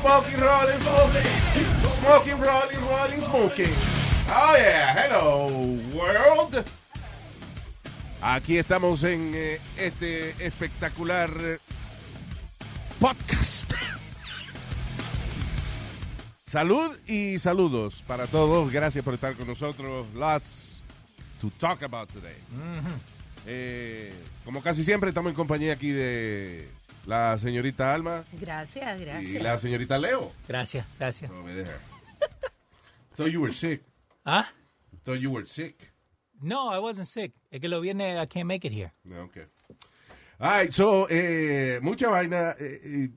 Smoking, rolling, smoking. Smoking, rolling, rolling, smoking. Oh yeah, hello world. Aquí estamos en eh, este espectacular eh, podcast. Salud y saludos para todos. Gracias por estar con nosotros. Lots to talk about today. Eh, como casi siempre, estamos en compañía aquí de la señorita Alma Gracias, y gracias. la señorita Leo. Gracias, gracias. Over there. Thought you were sick. ¿Ah? Thought you were sick. No, I wasn't sick. Es que lo viene, I can't make it here. No, Okay. All right, so, eh, mucha vaina. eh, eh,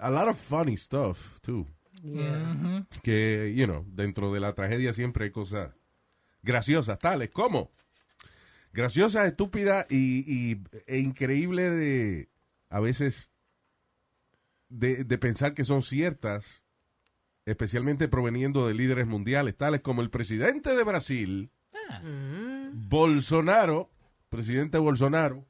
a lot of funny stuff, too. Yeah. Que, you know, dentro de la tragedia siempre hay cosas graciosas, tales como graciosas, estúpidas y, y- e increíble de, a veces, de, de pensar que son ciertas, especialmente proveniendo de líderes mundiales, tales como el presidente de Brasil, Bolsonaro, presidente Bolsonaro,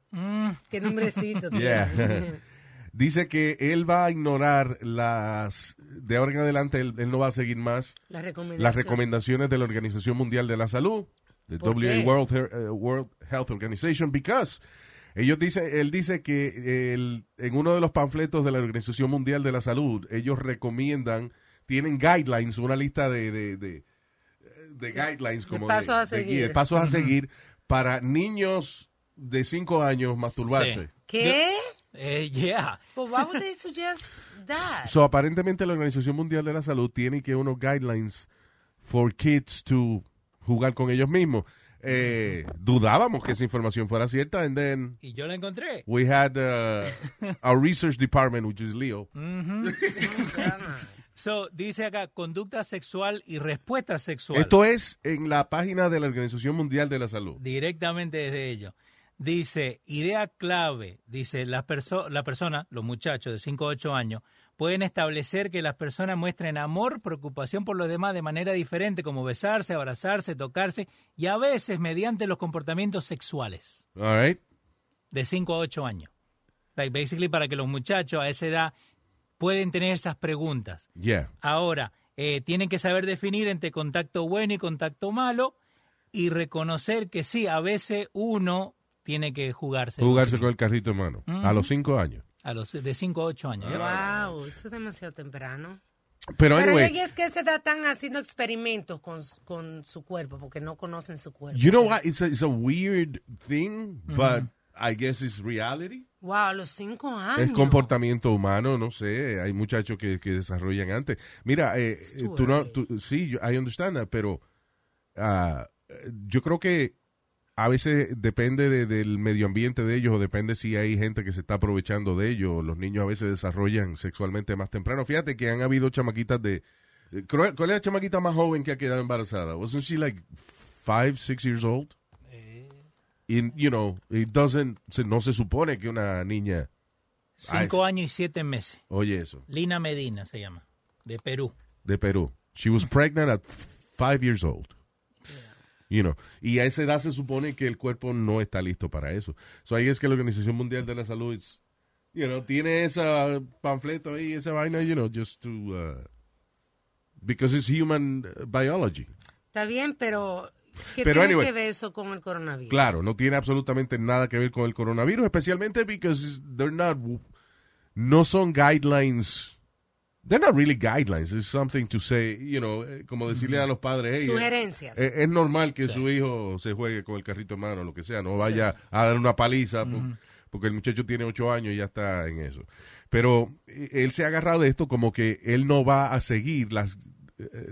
Qué nombrecito. tiene. Yeah. dice que él va a ignorar las, de ahora en adelante, él, él no va a seguir más La las recomendaciones de la Organización Mundial de la Salud, de ¿Por WA qué? World, eh, World Health Organization, because ellos dice, él dice que el- en uno de los panfletos de la Organización Mundial de la Salud, ellos recomiendan, tienen guidelines, una lista de, de, de, de guidelines, como pasos a de seguir. de pasos a seguir para niños de 5 años masturbarse. Sí. ¿Qué? Eh, yeah. But why would they suggest that? So, aparentemente la Organización Mundial de la Salud tiene que unos guidelines for kids to jugar con ellos mismos. Eh, dudábamos que esa información fuera cierta, and then Y yo la encontré. we had uh, our research department, which is Leo. So, dice acá, conducta sexual y respuesta sexual. Esto es en la página de la Organización Mundial de la Salud. directamente desde ellos. Dice, idea clave, dice, las perso la persona, los muchachos de 5 a 8 años, pueden establecer que las personas muestren amor, preocupación por los demás de manera diferente, como besarse, abrazarse, tocarse, y a veces mediante los comportamientos sexuales, All right. de 5 a 8 años. Like, basically, para que los muchachos a esa edad pueden tener esas preguntas. Yeah. Ahora, eh, tienen que saber definir entre contacto bueno y contacto malo y reconocer que sí, a veces uno tiene que jugarse. Jugarse con el carrito en mano. A los cinco años. A los de 5 a 8 años. Wow, eso es demasiado temprano. Pero Pero anyway, es que se están haciendo experimentos con, con su cuerpo porque no conocen su cuerpo. you know what? It's a, it's a weird thing, but I guess it's reality. Wow, a los cinco años. Es comportamiento humano, no sé. Hay muchachos que, que desarrollan antes. Mira, eh, eh, tú no, tú- sí, yo- I understand that, pero ah, yo creo que a veces depende de- del medio ambiente de ellos o depende si hay gente que se está aprovechando de ellos. Los niños a veces desarrollan sexualmente más temprano. Fíjate que han habido chamaquitas de... eh, ¿Cuál es la chamaquita más joven que ha quedado embarazada? Wasn't she like five, six years old? Y, you know, it doesn't, no se supone que una niña... 5 años y 7 meses. Oye eso. Lina Medina se llama, de Perú. de Perú. She was pregnant at five years old. You know, y a esa edad se supone que el cuerpo no está listo para eso. So ahí es que la Organización Mundial de la Salud es, you know, tiene ese panfleto ahí, esa vaina, you know, just to, uh, because it's human uh, biology. Está bien, pero ¿qué Pero tiene anyway. que ver eso con el coronavirus? Claro, no tiene absolutamente nada que ver con el coronavirus, especialmente because they're not, no son guidelines. They're not really guidelines. It's something to say, you know, eh, como decirle a los padres, hey, eh, Sugerencias. eh, es normal que su hijo se juegue con el carrito en mano, o lo que sea, no vaya a dar una paliza, po- porque el muchacho tiene ocho años y ya está en eso. Pero él se ha agarrado de esto como que él no va a seguir las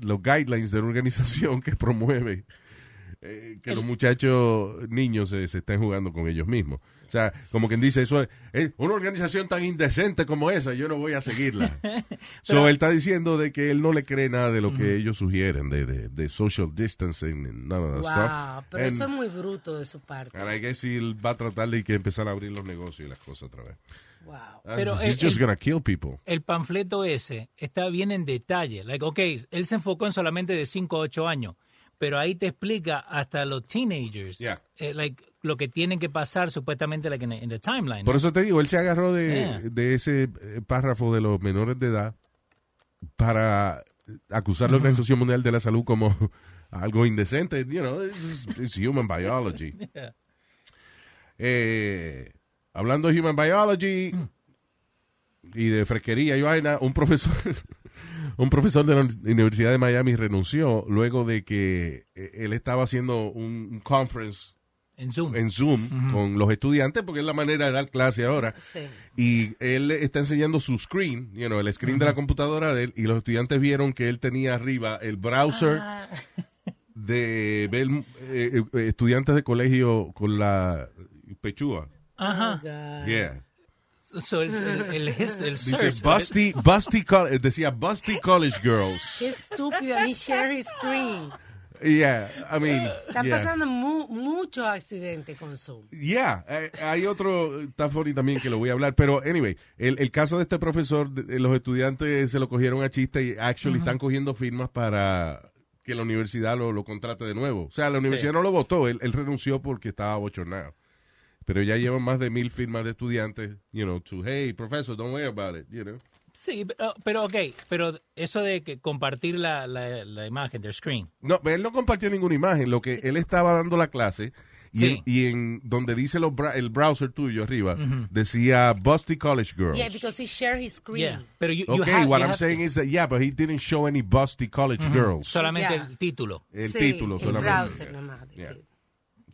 los guidelines de la organización que promueve eh, que los muchachos niños se, se estén jugando con ellos mismos. O sea, como quien dice, eso es, es una organización tan indecente como esa, yo no voy a seguirla. so, él está diciendo de que él no le cree nada de lo que ellos sugieren, de, de, de social distancing, and none of that Wow, stuff. pero And- eso es muy bruto de su parte. and I guess él va a tratar de que empezar a abrir los negocios y las cosas otra vez. Wow. Pero He's el- just el- gonna kill people. el panfleto ese está bien en detalle. Like, ok, él se enfocó en solamente de 5 a 8 años, pero ahí te explica hasta los teenagers, Yeah. eh, like, lo que tienen que pasar supuestamente like, en, the timeline. Por eso te digo, él se agarró de, Yeah. de ese eh, párrafo de los menores de edad para acusar a la Organización Mundial de la Salud como algo indecente. You know, is- it's human biology. Yeah. Eh, hablando de human biology y de fresquería y vaina, un profesor, un profesor de la Universidad de Miami renunció luego de que eh, él estaba haciendo un conference En Zoom. en Zoom con los estudiantes, porque es la manera de dar clase ahora. Sí. Y él está enseñando su screen, you know, el screen de la computadora de él, y los estudiantes vieron que él tenía arriba el browser Ah. de ver eh, eh, estudiantes de colegio con la pechúa. Ajá. Yeah. So, el, el, el, Dice busty, busty, col- decía busty college Qué girls. estúpido, ni share his screen. Yeah, I mean, yeah. pasando mu- muchos accidentes con Zoom. Yeah, eh, hay otro, está funny también que lo voy a hablar, pero anyway, el, el caso de este profesor, los estudiantes se lo cogieron a chiste y actually están cogiendo firmas para que la universidad lo, lo contrate de nuevo. O sea, la universidad no lo votó, él, él renunció porque estaba bochornado. Pero ya llevan más de mil firmas de estudiantes, you know, to, hey, professor, don't worry about it, you know. Sí, pero, pero ok, pero eso de que compartir la, la, la imagen del screen. No, él no compartió ninguna imagen, lo que él estaba dando la clase y, Sí. en, y en donde dice los bra- el browser tuyo arriba, decía Busty College Girls. Yeah, because he shared his screen. Yeah, pero you, you Okay, have- what you I'm have saying to- is that, yeah, but he didn't show any busty college girls. solamente Yeah. el título. El Sí, título el solamente. browser nomás. Yeah.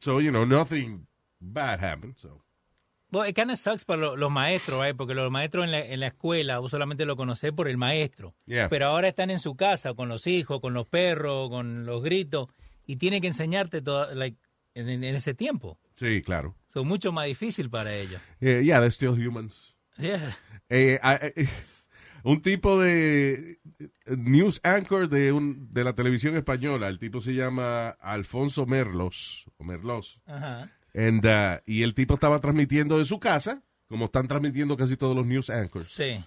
So, you know, nothing bad happened. So. Well, it kind of sucks para lo- los maestros, right? porque los maestros en la, en la escuela vos solamente lo conocés por el maestro. Yeah. Pero ahora están en su casa con los hijos, con los perros, con los gritos y tienen que enseñarte todo, like, en, en ese tiempo. Sí, claro. Son mucho más difícil para ellos. Eh, yeah, they're still humans. Yeah. Eh, ah, eh, un tipo de eh, news anchor de, un, de la televisión española, el tipo se llama Alfonso Merlos, o Merlos, Ajá. And, uh, y el tipo estaba transmitiendo de su casa, como están transmitiendo casi todos los news anchors. Sí.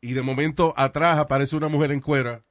Y de momento atrás aparece una mujer en cuera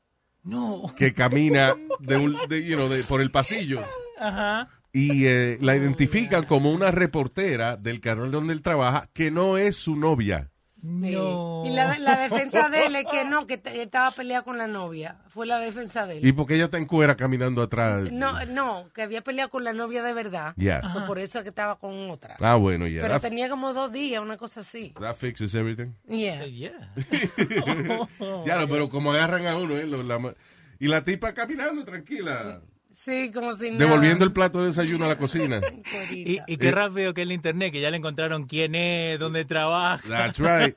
No. que camina de un, de, you know, de- por el pasillo. Ajá. Y eh, la identifican como una reportera del canal donde él trabaja, que no es su novia. No. Y la, la defensa de él es que no, que estaba peleado con la novia. Fue la defensa de él. Y porque ella está en cuera caminando atrás. No, no, que había peleado con la novia de verdad. Yeah. So, por eso es que estaba con otra. Ah, bueno, ya. Pero That, tenía como dos días, una cosa así. that fixes everything. Yeah. Yeah. ya, no, pero como agarran a uno, ¿eh? Lo- la ma- y la tipa caminando tranquila, Sí, como si nada. devolviendo el plato de desayuno a la cocina. Y, y qué rápido que el internet, que ya le encontraron quién es, dónde trabaja. That's right.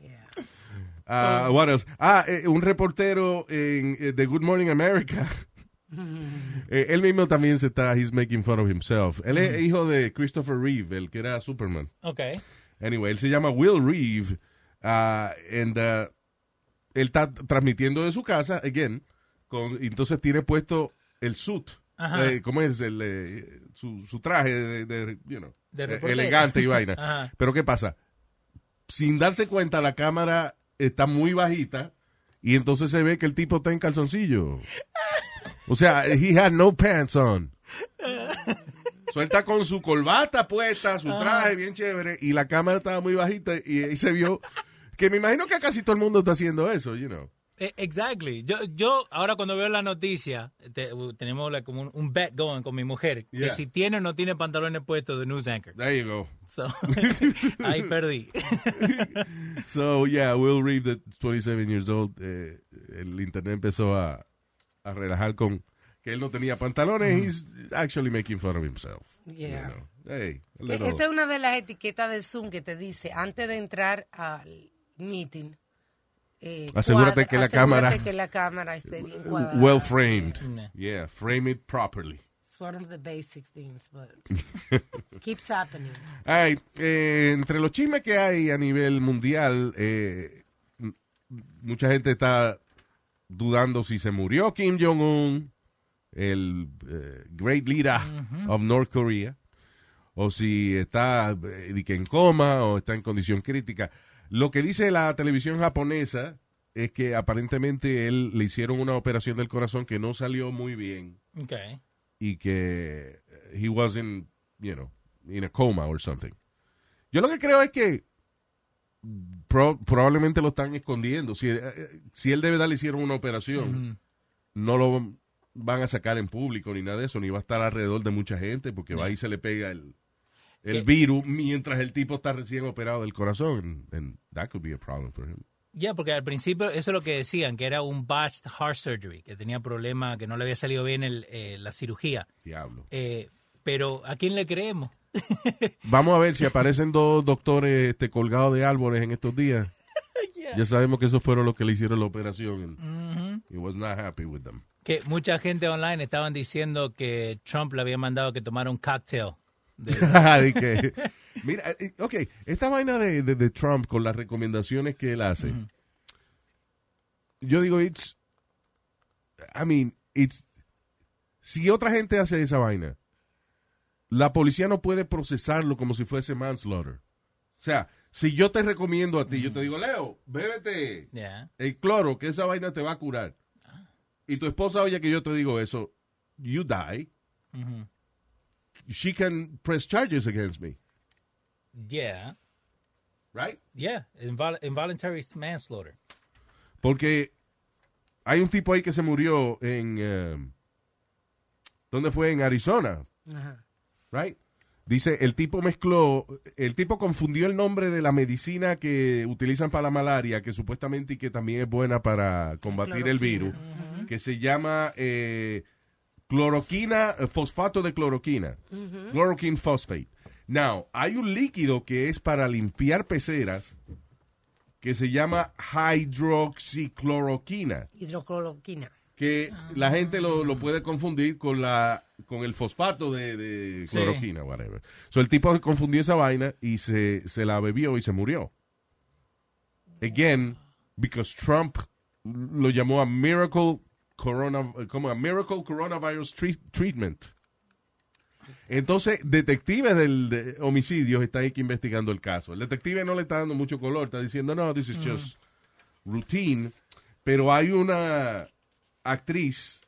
Yeah. Ah, what else? Ah, eh, un reportero en eh, The Good Morning America. Eh, él mismo también se está, he's making fun of himself. Él es hijo de Christopher Reeve, el que era Superman. Ok. Anyway, él se llama Will Reeve. ah, and, ah, él está transmitiendo de su casa, again, con, y entonces tiene puesto el suit. Eh, ¿Cómo es? El, eh, su, su traje de, de, you know, De eh, elegante y vaina. Ajá. Pero ¿qué pasa? Sin darse cuenta, la cámara está muy bajita y entonces se ve que el tipo está en calzoncillo. O sea, he had no pants on. Está con su corbata puesta, su traje bien chévere, y la cámara estaba muy bajita y ahí se vio que me imagino que casi todo el mundo está haciendo eso, you know. Eh, Exactly. Yo, yo ahora cuando veo la noticia, te- uh, tenemos like, como un, un bet going con mi mujer, Yeah. que si tiene o no tiene pantalones puestos de news anchor. There you go. So, ahí perdí. So, yeah, Will Reeve, the 27 years old, eh, el internet empezó a, a relajar con que él no tenía pantalones. He's actually making fun of himself. Yeah. You know. Hey, little- Esa es una de las etiquetas de Zoom que te dice, antes de entrar al meeting, eh, Asegúrate que la asegúrate cámara- que la cámara esté bien cuadrada. well framed. Yeah, frame it properly. It's one of the basic things, but keeps happening. Ay, eh, entre los chismes que hay a nivel mundial, eh, mucha gente está dudando si se murió Kim Jong-un, el eh, great leader of North Korea, o si está eh, en coma o está en condición crítica. Lo que dice la televisión japonesa es que aparentemente él le hicieron una operación del corazón que no salió muy bien Okay. y que he wasn't, you know, in a coma or something. Yo lo que creo es que pro- probablemente lo están escondiendo. Si, eh, si él de verdad le hicieron una operación, no lo van a sacar en público ni nada de eso, ni va a estar alrededor de mucha gente porque va y se le pega el, el ¿Qué? virus mientras el tipo está recién operado del corazón. And that could be a problem for him. Ya, porque al principio eso es lo que decían, que era un botched heart surgery, que tenía problema, que no le había salido bien el, eh, la cirugía. Diablo. Eh, pero ¿a quién le creemos? Vamos a ver si aparecen dos doctores este, colgados de árboles en estos días. Ya sabemos que esos fueron los que le hicieron la operación. and He was not happy with them. Que mucha gente online estaban diciendo que Trump le había mandado que tomara un cocktail. De- que- mira, eh, ok, esta vaina de, de- de Trump con las recomendaciones que él hace, yo digo, it's, I mean, it's, si otra gente hace esa vaina, la policía no puede procesarlo como si fuese manslaughter. O sea, si yo te recomiendo a ti, yo te digo, Leo, bébete Ya. el cloro, que esa vaina te va a curar. Y tu esposa oye que yo te digo eso, you die. Ujú. She can press charges against me, Yeah. right? Yeah. Invol- involuntary manslaughter. Porque hay un tipo ahí que se murió en, eh, ¿dónde fue? En Arizona, Ajá. right? Dice, el tipo mezcló, el tipo confundió el nombre de la medicina que utilizan para la malaria, que supuestamente y que también es buena para combatir el virus, que se llama eh, cloroquina, eh, fosfato de cloroquina, chloroquine phosphate. Now, hay un líquido que es para limpiar peceras que se llama hidroxicloroquina Hidrocloroquina. que la gente lo, lo puede confundir con la con el fosfato de, de Sí. cloroquina, whatever. So el tipo confundió esa vaina y se, se la bebió y se murió. Again, because Trump lo llamó a miracle corona, como a miracle coronavirus treat- treatment. Entonces, detectives del de homicidios están aquí investigando el caso. El detective no le está dando mucho color, está diciendo, no, this is just routine. Pero hay una actriz,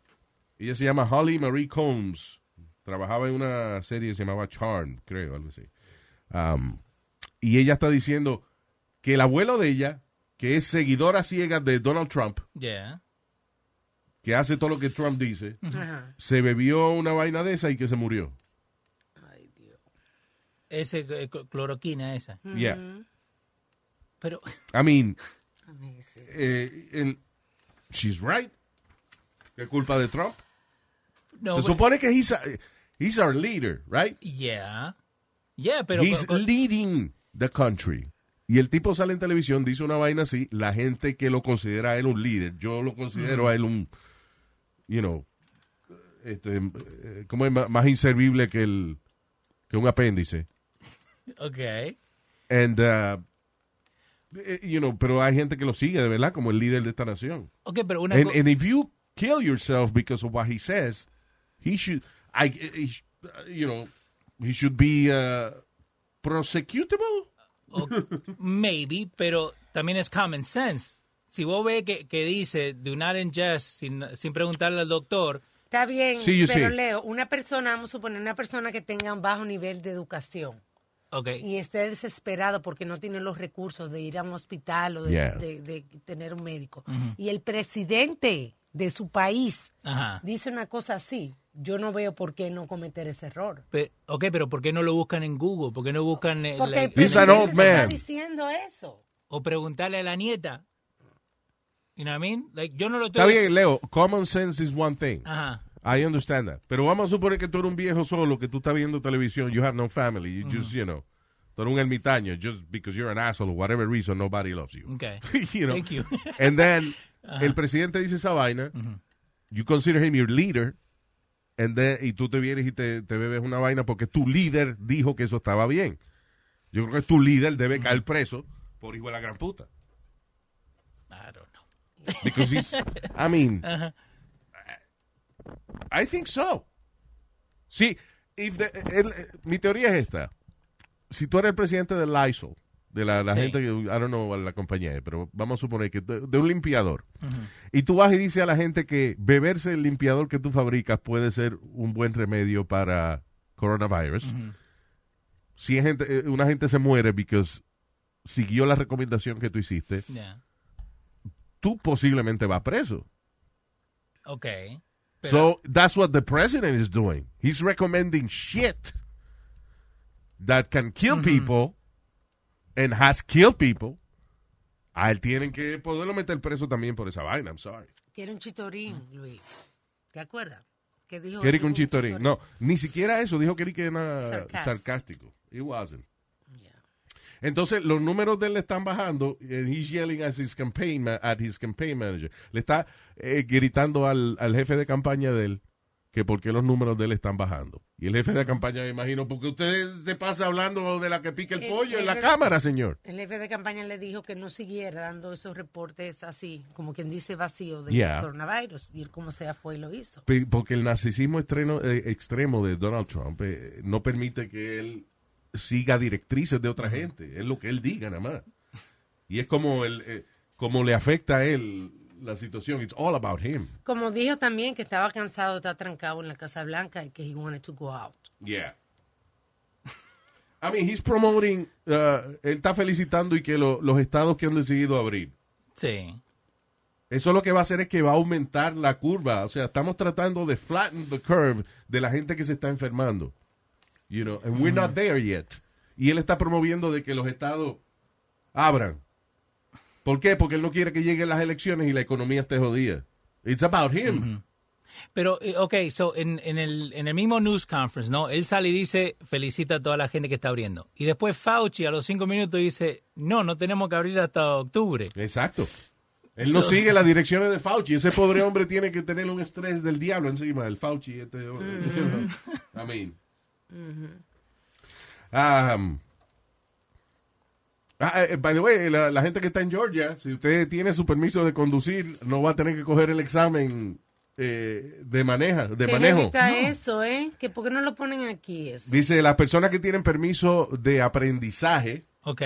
ella se llama Holly Marie Combs, trabajaba en una serie que se llamaba Charm, creo, algo así. Um, y ella está diciendo que el abuelo de ella, que es seguidora ciega de Donald Trump, Yeah. Que hace todo lo que Trump dice, se bebió una vaina de esa y que se murió. Ay, Dios. Ese eh, cl- cloroquina esa. Yeah. Pero I mean, eh, el- she's right. ¿Qué culpa de Trump? no, se but- supone que he's, a- he's our leader, right? Yeah. Yeah, pero he's leading the country. Y el tipo sale en televisión, dice una vaina así, la gente que lo considera a él un líder, yo lo considero a él un, you know, este, eh, como es más inservible que el que un apéndice. Okay. And, uh, eh, you know, pero hay gente que lo sigue de verdad como el líder de esta nación. Okay, pero una And, and if you kill yourself because of what he says, he should, I, he you know, he should be uh, prosecutable. o- maybe, pero también es common sense. Si vos ves que, que dice do not ingest sin, sin preguntarle al doctor, Está bien, Sí, pero. Leo, una persona, vamos a suponer, una persona que tenga un bajo nivel de educación okay. y esté desesperado porque no tiene los recursos de ir a un hospital o de, Yeah. de- de tener un médico. Y el presidente de su país dice una cosa así, yo no veo por qué no cometer ese error. Pe- ok, pero ¿por qué no lo buscan en Google? ¿Por qué no buscan el- Porque el el- He's an presidente está man. diciendo eso. o preguntarle a la nieta? You know what I mean? Like, yo no lo Está bien, Leo, common sense is one thing. Ajá. I understand that. Pero vamos a suponer que tú eres un viejo solo, que tú estás viendo televisión, you have no family, you just, you know, tú eres un ermitaño, just because you're an asshole or whatever reason, nobody loves you. Okay. you know? Thank you. And then, el presidente dice esa vaina, you consider him your leader, and then- y tú te vienes y te, te bebes una vaina porque tu líder dijo que eso estaba bien. Yo creo que tu líder debe caer preso por hijo de la gran puta. Because he's, I mean, I think so. Sí, if the- el- mi teoría es esta. Si tú eres el presidente de Lysol, de la, la Sí. gente que, I don't know la compañía, pero vamos a suponer que de, de un limpiador, y tú vas y dices a la gente que beberse el limpiador que tú fabricas puede ser un buen remedio para coronavirus. Si es gente, eh, una gente se muere because siguió la recomendación que tú hiciste, Yeah. Tú posiblemente vas preso. Ok. Pero- So that's what the president is doing. He's recommending shit that can kill people and has killed people. A él tienen que poderlo meter preso también por esa vaina. I'm sorry. Quiere un chitorín, Luis. ¿Te acuerdas? Que dijo que un dijo chistorín. No, ni siquiera eso. Dijo que era sarcástico. It wasn't. Entonces, los números de él le están bajando. And he's yelling at his campaign, at his campaign manager. Le está eh, gritando al, al jefe de campaña de él que por qué los números de él están bajando. Y el jefe de campaña, me imagino, porque usted se pasa hablando de la que pica el El- pollo en la el- cámara, señor. El jefe de campaña le dijo que no siguiera dando esos reportes así, como quien dice vacío del Yeah. coronavirus. Y él como sea fue y lo hizo. Porque el narcisismo extremo, eh, extremo de Donald Trump eh, no permite que él siga directrices de otra gente. Es lo que él diga nada más. Y es como, el, eh, como le afecta a él la situación. It's all about him. Como dijo también que estaba cansado de estar trancado en la Casa Blanca y que he wanted to go out. Yeah. I mean, he's promoting, uh, él está felicitando y que lo- los estados que han decidido abrir. Sí. Eso lo que va a hacer es que va a aumentar la curva. O sea, estamos tratando de flatten the curve de la gente que se está enfermando. You know, and we're not there yet. Y él está promoviendo de que los estados abran. ¿Por qué? Porque él no quiere que lleguen las elecciones y la economía esté jodida. It's about him. Pero, eh, ok, so, en, en, el, en el mismo news conference, ¿no? Él sale y dice, felicita a toda la gente que está abriendo. Y después Fauci a los cinco minutos dice, no, no tenemos que abrir hasta octubre. Exacto. Él no So- sigue las direcciones de Fauci. Ese pobre hombre tiene que tener un estrés del diablo encima, el Fauci. Este, I mean. Um, ah, eh, by the way, la, la gente que está en Georgia, si usted tiene su permiso de conducir, no va a tener que coger el examen eh, de, maneja, de ¿Qué manejo. evita eso, eh? ¿Que ¿Por qué no lo ponen aquí eso? Dice, las personas que tienen permiso de aprendizaje Ok.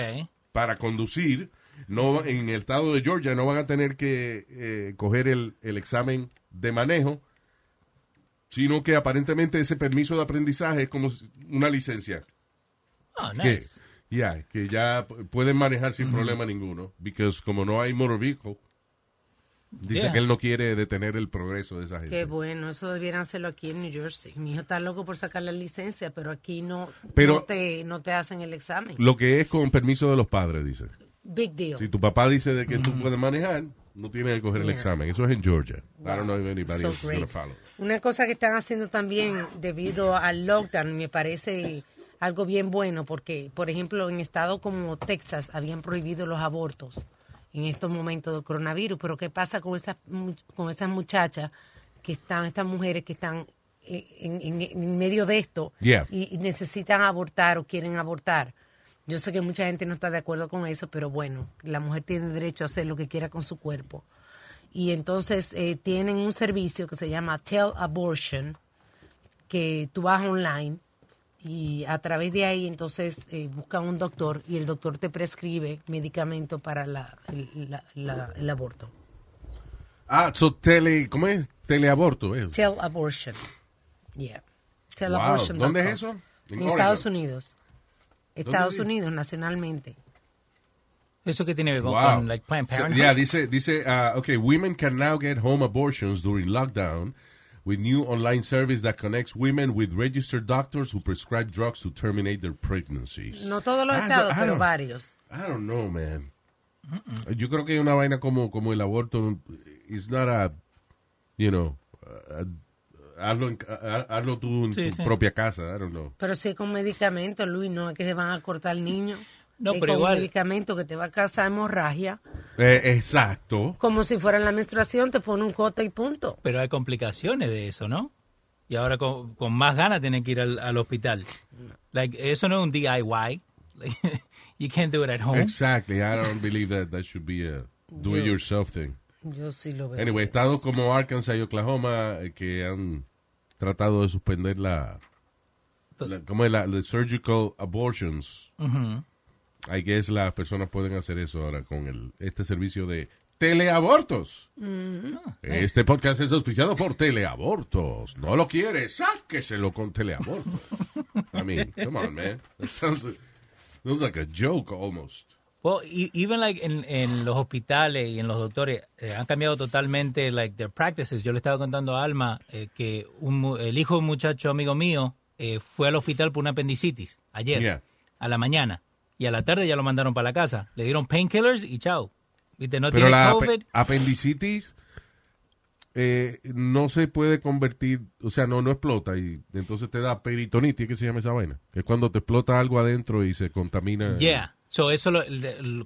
para conducir, no en el estado de Georgia no van a tener que eh, coger el, el examen de manejo, sino que aparentemente ese permiso de aprendizaje es como una licencia. Oh, Que, nice. ya, que ya pueden manejar sin problema ninguno. Because como no hay motor vehicle, dice Yeah. que él no quiere detener el progreso de esa gente. Qué bueno, eso debieran hacerlo aquí en New Jersey. Mi hijo está loco por sacar la licencia, pero aquí no, Pero- no, te, no te hacen el examen. Lo que es con permiso de los padres, dice. Big deal. Si tu papá dice de que tú puedes manejar, no tienes que coger el Yeah. examen. Eso es en Georgia. I don't know if anybody So else is great. gonna follow. Una cosa que están haciendo también debido al lockdown me parece algo bien bueno porque, por ejemplo, en estados como Texas habían prohibido los abortos en estos momentos del coronavirus, pero ¿qué pasa con esas con esas muchachas que están, estas mujeres que están en, en- en medio de esto Yeah. y, y necesitan abortar o quieren abortar? Yo sé que mucha gente no está de acuerdo con eso, pero bueno, la mujer tiene derecho a hacer lo que quiera con su cuerpo y entonces eh, tienen un servicio que se llama Tell Abortion, que tú vas online y a través de ahí entonces eh, buscan un doctor y el doctor te prescribe medicamento para la, el, la- la- el aborto. Ah, so tele, ¿cómo es? Teleaborto, ¿eh? Tell Abortion. Yeah. Tell Wow. Abortion. ¿Dónde es eso? En, En Estados. Unidos. Estados? Unidos, nacionalmente. Eso que tiene que ver con, Wow. con, like, Planned So, Parenthood. yeah, dice, dice, uh, okay, women can now get home abortions during lockdown with new online service that connects women with registered doctors who prescribe drugs to terminate their pregnancies. No todos los Ah, so estados, I pero don't- varios. I don't know, man. Yo creo que hay una vaina como, como el aborto. It's not a, you know, a- hazlo, en- hazlo tú en Sí, tu sí. propia casa. I don't know. Pero si con medicamentos, Luis, no es que se van a cortar el niño. No, pero con igual- medicamento que te va a causar hemorragia. Eh, exacto. Como si fuera la menstruación, te pone un cote y punto. Pero hay complicaciones de eso, ¿no? Y ahora con, con más ganas tienen que ir al, al hospital. Like, eso no es un DIY. Like, you can't do it at home. Exactly. I don't believe that that should be a do it yourself thing. Yo sí lo veo. Anyway, estados como Arkansas y Oklahoma eh, que han tratado de suspender la, la ¿cómo es la, the surgical abortions. I guess las personas pueden hacer eso ahora con el este servicio de teleabortos. Este podcast es auspiciado por teleabortos. No lo quiere, sáqueselo con teleabortos. I mean, come on, man. That sounds, sounds like a joke almost. Well, e- even like en, en los hospitales y en los doctores eh, han cambiado totalmente like their practices. Yo le estaba contando a Alma eh, que un mu- el hijo de un muchacho amigo mío eh, fue al hospital por una apendicitis ayer Yeah. a la mañana y a la tarde ya lo mandaron para la casa. Le dieron painkillers y chao. Viste, no Pero tiene la COVID. apendicitis eh, no se puede convertir, o sea, no, no explota y entonces te da peritonitis, ¿qué se llama esa vaina? Que es cuando te explota algo adentro y se contamina. Yeah. So eso lo-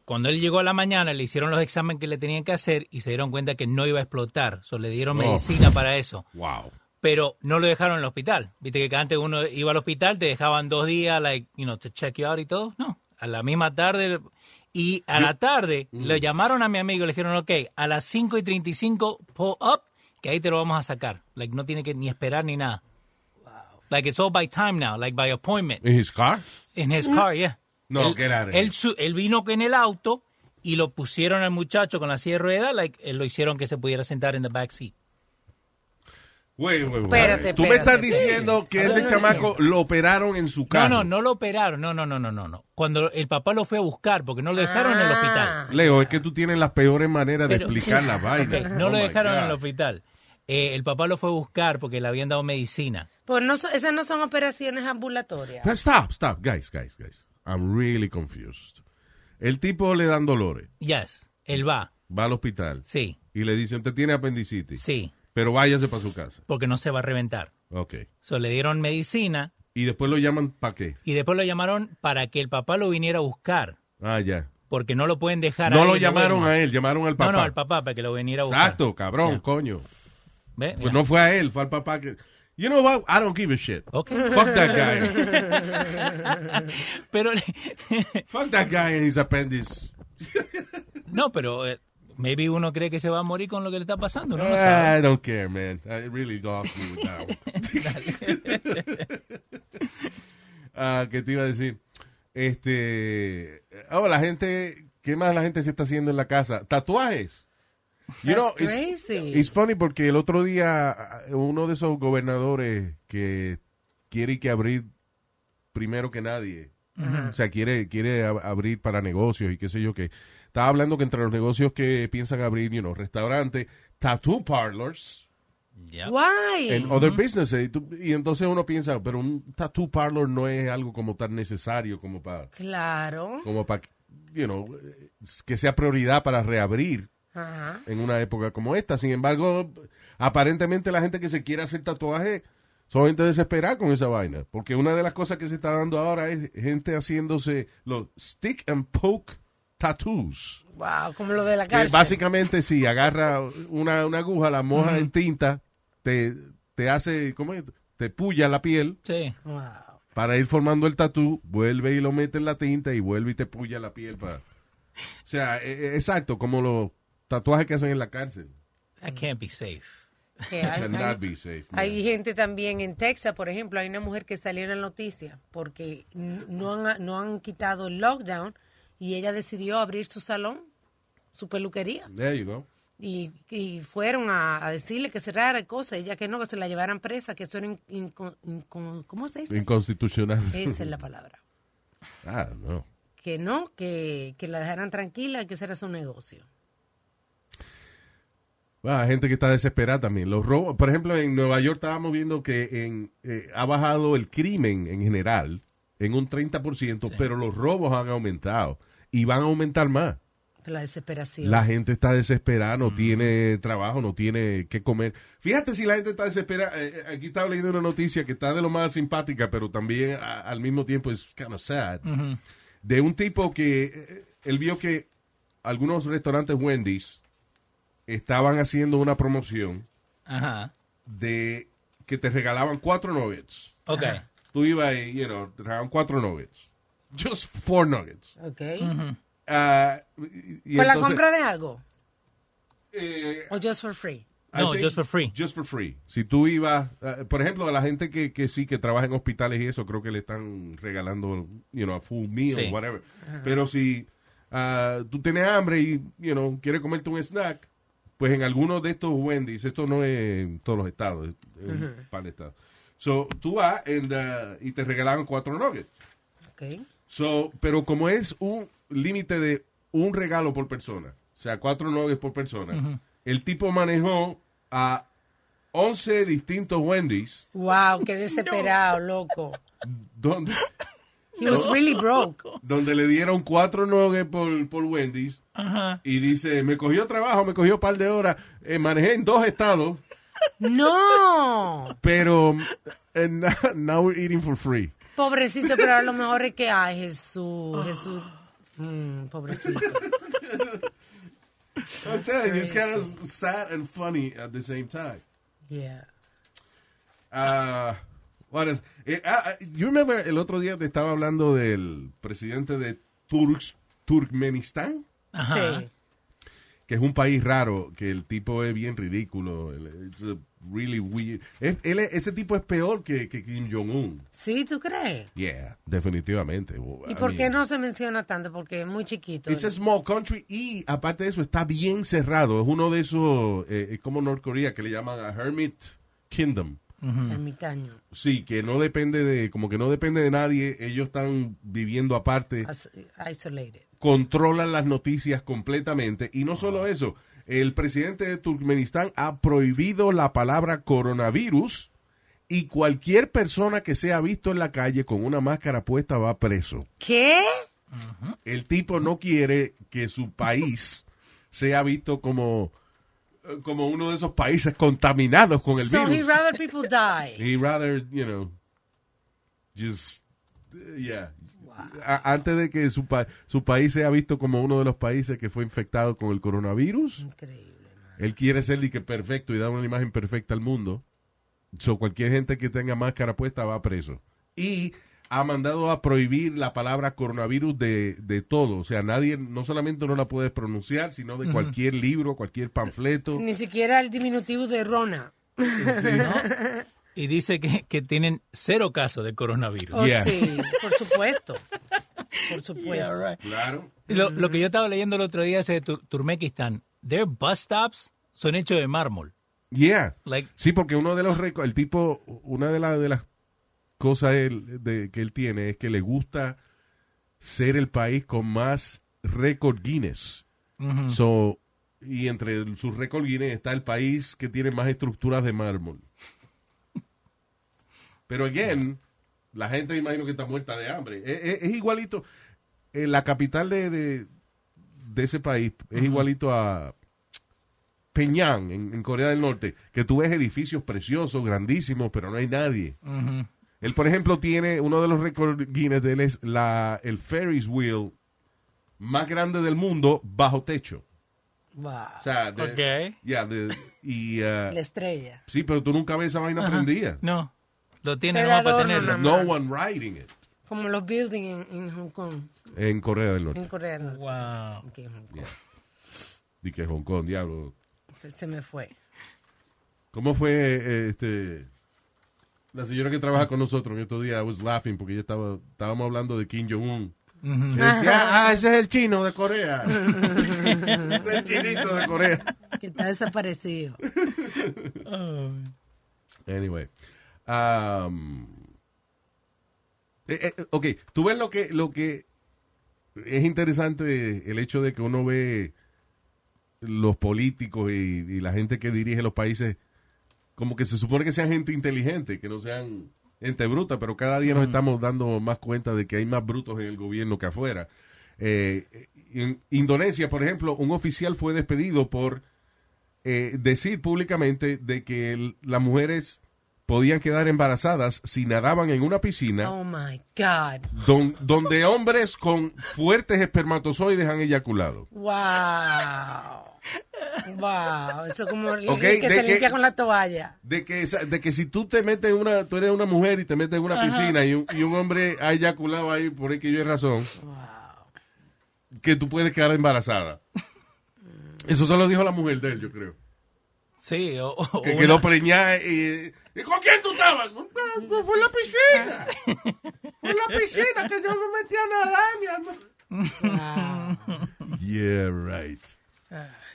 cuando él llegó a la mañana le hicieron los exámenes que le tenían que hacer y se dieron cuenta que no iba a explotar. So le dieron Oh. medicina para eso. Wow. pero no lo dejaron en el hospital. Viste que antes uno iba al hospital, te dejaban dos días, like, you know, to check you out y todo. No, a la misma tarde. Y a la tarde le llamaron a mi amigo y le dijeron, ok, a las 5 y 35, pull up, que ahí te lo vamos a sacar. Like, no tiene que ni esperar ni nada. Like, it's all by time now, like by appointment. ¿En his car? In his car, yeah. No, él, get out of here. él, su- él vino en el auto y lo pusieron al muchacho con la silla de ruedas, like, lo hicieron que se pudiera sentar en the back seat. Wait, wait, wait. Espérate, Tú me estás diciendo que ver, ese no chamaco lo operaron en su No, carro. no, no lo operaron. No, no, no, no, no, no. Cuando el papá lo fue a buscar, porque no lo dejaron en el Ah. hospital. Leo, es que tú tienes las peores maneras de explicar la vaina. No Oh lo my dejaron en el hospital. Eh, el papá lo fue a buscar porque le habían dado medicina. Pues no, esas no son operaciones ambulatorias. But Stop, stop, guys, guys, guys. I'm really confused. El tipo le dan dolores, Yes, él va. va al hospital Sí, y le dicen, usted tiene apendicitis, sí, pero váyase para su casa. porque no se va a reventar. Ok. So, le dieron medicina Y después lo llaman para qué? y después lo llamaron para que el papá lo viniera a buscar, Ah, ya. porque no lo pueden dejar No ahí lo en llamaron a él, llamaron al papá. No, no, al papá para que lo viniera a buscar. Exacto, cabrón, coño. ¿Ve? Pues no fue a él, fue al papá que... You know what? I don't give a shit. Ok. Fuck that guy. Pero, Fuck that guy and his appendix. no, pero eh, maybe uno cree que se va a morir con lo que le está pasando. No, no sabe. I don't care, man. I really lost me with that one. Ah, ¿Qué te iba a decir? Este... Oh, la gente... ¿Qué más la gente se está haciendo en la casa? Tatuajes. You know, That's it's- crazy. It's funny porque el otro día uno de esos gobernadores que quiere que abrir primero que nadie, o sea, quiere quiere ab- abrir para negocios y qué sé yo qué. Estaba hablando que entre los negocios que piensan abrir, you know, restaurantes, tattoo parlors. Why? and other businesses. Y, tú- y entonces uno piensa, pero un tattoo parlor no es algo como tan necesario como para Claro. como para you know, que sea prioridad para reabrir Ajá. en una época como esta. Sin embargo, aparentemente la gente que se quiere hacer tatuaje son gente desesperada con esa vaina. Porque una de las cosas que se está dando ahora es gente haciéndose los stick and poke tattoos. Wow, como lo de la Que cárcel. básicamente, si agarra una, una aguja, la moja en tinta, te, te hace, ¿cómo es? Te puya la piel Sí. Wow. para ir formando el tatú, vuelve y lo mete en la tinta y vuelve y te puya la piel para... O sea, e- e- exacto, como los tatuajes que hacen en la cárcel. That can't be safe. Que hay, be safe. hay gente también en Texas, por ejemplo, hay una mujer que salió en la noticia porque no han, no han quitado el lockdown y ella decidió abrir su salón, su peluquería. There you go. Y, y fueron a, a decirle que cerrara cosas, ella que no, que se la llevaran presa, que eso era, in- inco- inco- ¿cómo se dice? Inconstitucional. Esa es la palabra. Ah, no. Que no, que, que la dejaran tranquila, que ese era su negocio. Bueno, hay gente que está desesperada también. Los robos, por ejemplo, en Nueva York estábamos viendo que en, eh, ha bajado el crimen en general en un 30%, pero los robos han aumentado y van a aumentar más. La desesperación. La gente está desesperada, no tiene trabajo, no tiene qué comer. Fíjate si la gente está desesperada. Eh, eh, aquí estaba leyendo una noticia que está de lo más simpática, pero también a- al mismo tiempo es kind of sad. De un tipo que eh, él vio que algunos restaurantes Wendy's estaban haciendo una promoción Ajá. de que te regalaban cuatro nuggets. Ok. Tú ibas y, you know, te regalaban cuatro nuggets. Just four nuggets. Ok. Y ¿Con la compra de algo? eh, ¿O just for free? I No, just for free. Just for free. Si tú ibas, uh, por ejemplo, a la gente que, que sí, que trabaja en hospitales y eso, creo que le están regalando, you know, a full meal, Sí. whatever. Pero si uh, tú tienes hambre y, you know, quieres comerte un snack, pues en algunos de estos Wendy's, esto no es en todos los estados, es en un par de estados. So, tú vas and, uh, y te regalaban cuatro nuggets. Ok. So, pero como es un límite de un regalo por persona, o sea, cuatro nuggets por persona, el tipo manejó a 11 distintos Wendy's Wow, qué desesperado, loco. donde, He was really broke. donde le dieron cuatro nuggets por, por Wendy's Ajá. y dice, me cogió trabajo, me cogió un par de horas, eh, manejé en dos estados, No. pero eh, now, now we're eating for free. Pobrecito, pero a lo mejor es que, ay, Jesús, Jesús. Mm, pobrecito. I'm telling you, it's kind of sad and funny at the same time. Yeah. Ah, what is- eh, ah, ah, you remember el otro día te estaba hablando del presidente de Turks, Turkmenistán, Ajá. Sí. que es un país raro, que el tipo es bien ridículo. It's a really weird. Es- él es- ese tipo es peor que, que Kim Jong-un. ¿Sí, tú crees? Yeah, definitivamente. ¿Y I por qué mean, no se menciona tanto? Porque es muy chiquito. It's a small country y aparte de eso está bien cerrado. Es uno de esos, eh, es como Norcorea que le llaman a Hermit Kingdom. Ermitaño. Sí, que no depende de, como que no depende de nadie, ellos están viviendo aparte, As- Isolated. controlan las noticias completamente y no solo eso, el presidente de Turkmenistán ha prohibido la palabra coronavirus y cualquier persona que sea visto en la calle con una máscara puesta va preso. ¿Qué? El tipo no quiere que su país sea visto como, eh, como uno de esos países contaminados con el so he virus. rather people die. He rather, you know, just, yeah. A- antes de que su, pa- su país sea visto como uno de los países que fue infectado con el coronavirus, Increíble. man. él quiere ser de que perfecto y dar una imagen perfecta al mundo. So, cualquier gente que tenga máscara puesta va preso. Y ha mandado a prohibir la palabra coronavirus de, de todo. O sea, nadie, no solamente no la puedes pronunciar, sino de cualquier libro, cualquier panfleto. Ni siquiera el diminutivo de Rona. Y dice que, que tienen cero casos de coronavirus. Oh, Yeah. sí, por supuesto. Por supuesto. Yeah, right. Claro. Lo, lo que yo estaba leyendo el otro día es de Tur- Turkmenistán. Their bus stops son hechos de mármol. Yeah. Like, Sí, porque uno de los récords, el tipo, una de, las de las cosas él- de, que él tiene es que le gusta ser el país con más récord Guinness. So, y entre sus récord Guinness está el país que tiene más estructuras de mármol. Pero again, la gente me imagino que está muerta de hambre. Es, es- es igualito, eh, la capital de, de, de ese país es igualito a Peñán, en, en Corea del Norte, que tú ves edificios preciosos, grandísimos, pero no hay nadie. Él, por ejemplo, tiene uno de los récords Guinness de él es la, el Ferris wheel más grande del mundo bajo techo. Wow. O sea, de- y, uh, La estrella. sí, pero tú nunca ves esa vaina prendida. No, lo nomás para tenerlo. nada No one riding it Como los buildings en, en Hong Kong. en Corea del Norte. En Corea del Norte. Wow. En Hong Kong. Y que Hong Kong, diablo. Se me fue. ¿Cómo fue eh, este la señora que trabaja con nosotros en estos días? I was laughing porque ella estaba, estábamos hablando de Kim Jong-un. Decía, ah, ese es el chino de Corea. ese es el chinito de Corea. Que está desaparecido. Anyway. Um, eh, eh, ok, tú ves lo que, lo que es interesante el hecho de que uno ve los políticos y, y la gente que dirige los países como que se supone que sean gente inteligente, que no sean gente bruta, pero cada día nos estamos dando más cuenta de que hay más brutos en el gobierno que afuera. Eh, en Indonesia, por ejemplo, un oficial fue despedido por eh, decir públicamente de que el- las mujeres podían quedar embarazadas si nadaban en una piscina Oh my God. don- donde hombres con fuertes espermatozoides han eyaculado. Wow. Wow, eso como el Ok, que se que- limpia con la toalla. De que, de que si tú te metes en una, tú eres una mujer y te metes en una piscina y un, y un hombre ha eyaculado ahí por X y Y razón, que tú puedes quedar embarazada. Eso se lo dijo la mujer de él, yo creo. Sí, o, o Que una- quedó preñada y, y ¿con quién tú estabas? "No, no, Fue en la piscina. Fue en la piscina que yo me metí a nadar. Wow. Yeah, right.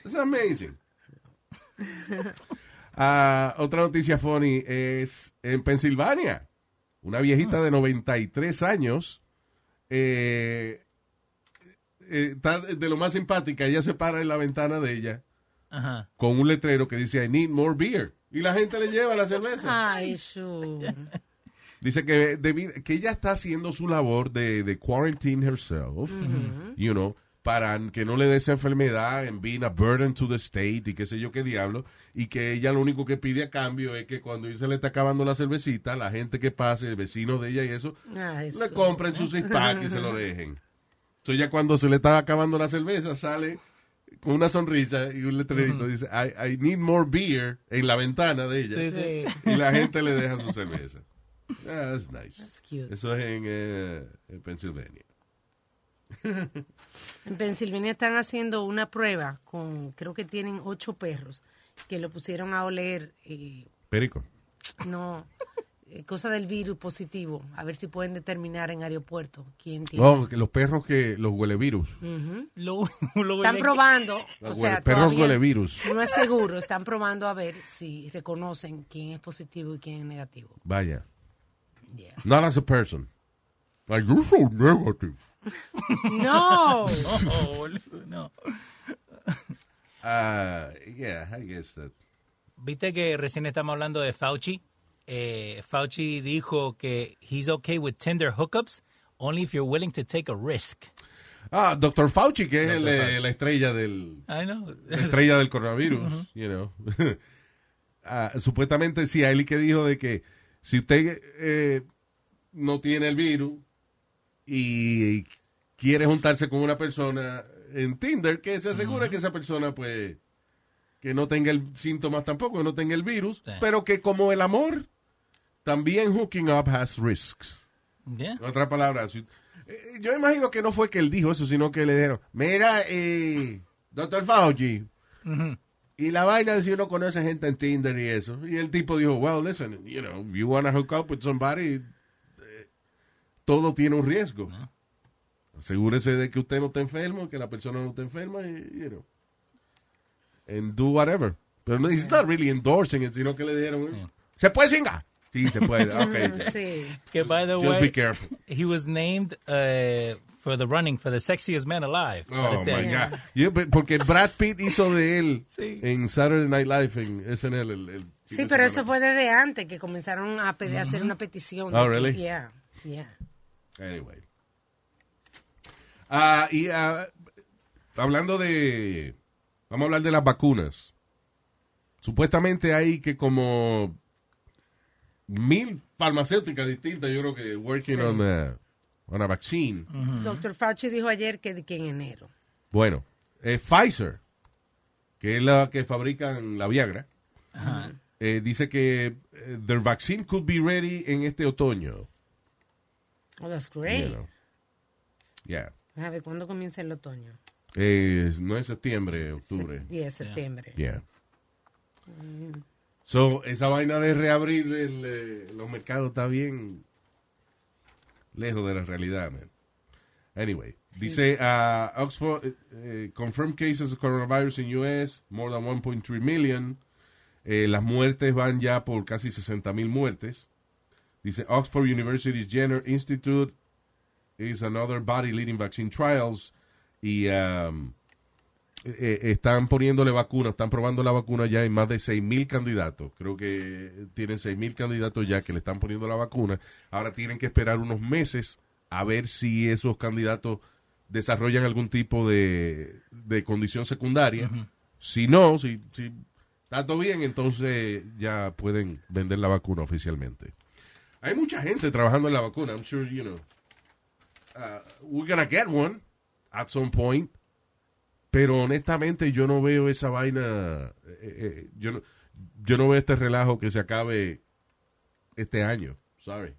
It's amazing. Ah, otra noticia funny es en Pensilvania. Una viejita de 93 años eh, eh, está de lo más simpática. Ella se para en la ventana de ella Ajá. con un letrero que dice I need more beer. Y la gente le lleva la cerveza. Ay, su. Dice que, que ella está haciendo su labor de, de quarantine herself, you know, para que no le dé esa enfermedad en being a burden to the state y qué sé yo qué diablo, y que ella lo único que pide a cambio es que cuando se le está acabando la cervecita, la gente que pase, vecinos de ella y eso, Ay, le compren su six pack y se lo dejen. Entonces ya cuando se le está acabando la cerveza, sale con una sonrisa y un letrerito dice, I, I need more beer en la ventana de ella. Sí, sí. Sí, Y la gente le deja su cerveza. Ah, that's nice. that's cute. Eso es en, eh, en Pensilvania. En Pensilvania están haciendo una prueba con, creo que tienen ocho perros que lo pusieron a oler, eh, Perico. no, cosa del virus positivo, a ver si pueden determinar en aeropuerto quién tiene. No, que los perros que los huele virus. Lo, lo Están probando, Los o sea, perros huele virus. No es seguro, están probando a ver si reconocen quién es positivo y quién es negativo. Vaya. Yeah. Not as a person. Like, you're so negative. No, No, boludo, no. Uh, yeah, I guess that. Viste que recién estamos hablando de Fauci. Eh, Fauci dijo que he's okay with Tinder hookups only if you're willing to take a risk. Ah, Dr. Fauci, que es el, la estrella del, la estrella del coronavirus, you know. Ah, supuestamente sí, a él que dijo de que si usted eh, no tiene el virus y quiere juntarse con una persona en Tinder, que se asegure que esa persona pues que no tenga el síntomas tampoco, que no tenga el virus, Sí. pero que como el amor, también hooking up has risks. Yeah. En otras palabras, si- eh, yo imagino que no fue que él dijo eso, sino que le dijeron, mira, eh, doctor Fauci, y la vaina de si uno conoce gente en Tinder y eso. Y el tipo dijo, well, listen, you know, if you want to hook up with somebody, eh, todo tiene un riesgo. Asegúrese de que usted no esté enfermo, que la persona no esté enferma, y, you know, and do whatever. Pero no, he's not really endorsing it, sino que le dijeron, eh, ¿se puede singar? Sí, se puede, ok. sí. Que by the Just way, be careful. he was named uh, for the running for the sexiest man alive. Oh, este my. God. Yeah, but- porque Brad Pitt hizo de él Sí. en Saturday Night Live, en SNL. El, Sí, pero semana. eso fue desde antes que comenzaron a pedir, hacer una petición. Oh, de que- really? Yeah, yeah. Anyway. Ah, y ah, hablando de. Vamos a hablar de las vacunas. Supuestamente hay que como mil farmacéuticas distintas, yo creo que working Sí. on, a, on a vaccine. Doctor Fauci dijo ayer que, que en enero. Bueno, eh, Pfizer, que es la que fabrican la Viagra, eh, dice que eh, their vaccine could be ready en este otoño. Oh, that's you great. know. Yeah. A ver, ¿cuándo comienza el otoño? Eh, no es septiembre, octubre. Es septiembre. Yeah. So, esa vaina de reabrir el, eh, los mercados está bien lejos de la realidad, man. Anyway, dice uh, Oxford eh, confirmed cases of coronavirus in US, more than 1.3 million. Eh, las muertes van ya por casi 60 mil muertes. Dice Oxford University Jenner Institute is another body leading vaccine trials y um, eh, están poniéndole vacunas, están probando la vacuna ya en más de 6 mil candidatos. Creo que tienen 6 mil candidatos ya que le están poniendo la vacuna. Ahora tienen que esperar unos meses a ver si esos candidatos desarrollan algún tipo de, de condición secundaria. Si no, si, si está todo bien, entonces ya pueden vender la vacuna oficialmente. Hay mucha gente trabajando en la vacuna. I'm sure, you know, uh, we're gonna get one at some point. Pero honestamente yo no veo esa vaina, eh, eh, yo, no, yo no veo este relajo que se acabe este año. Sorry.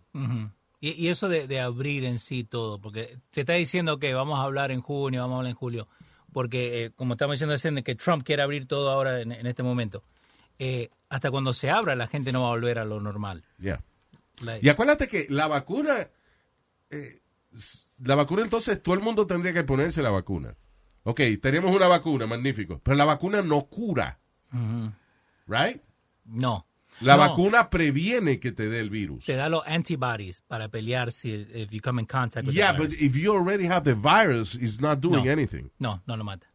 Y, y eso de, de abrir en sí todo, porque se está diciendo que vamos a hablar en junio, vamos a hablar en julio, porque eh, como estamos diciendo que Trump quiere abrir todo ahora en, en este momento. Eh, hasta cuando se abra la gente no va a volver a lo normal. Yeah. Like- Y acuérdate que la vacuna, eh, la vacuna entonces todo el mundo tendría que ponerse la vacuna. Ok, tenemos una vacuna, magnífico, pero la vacuna no cura, right? No. La No. vacuna previene que te dé el virus. te da los antibodies para pelear si if you come in contact with Yeah, the but virus. if you already have the virus, it's not doing No. anything. No, no lo mata.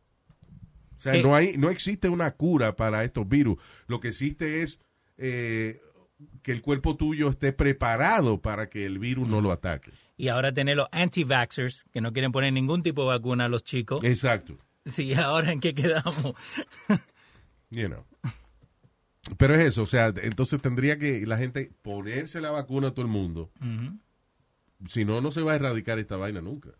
O sea, Eh, no, hay, no existe una cura para estos virus. Lo que existe es eh, que el cuerpo tuyo esté preparado para que el virus no lo ataque. Y ahora tener los anti-vaxxers, que no quieren poner ningún tipo de vacuna a los chicos. Exacto. Sí, ahora en qué quedamos. You know. Pero es eso, o sea, entonces tendría que la gente ponerse la vacuna a todo el mundo. Si no, no se va a erradicar esta vaina nunca.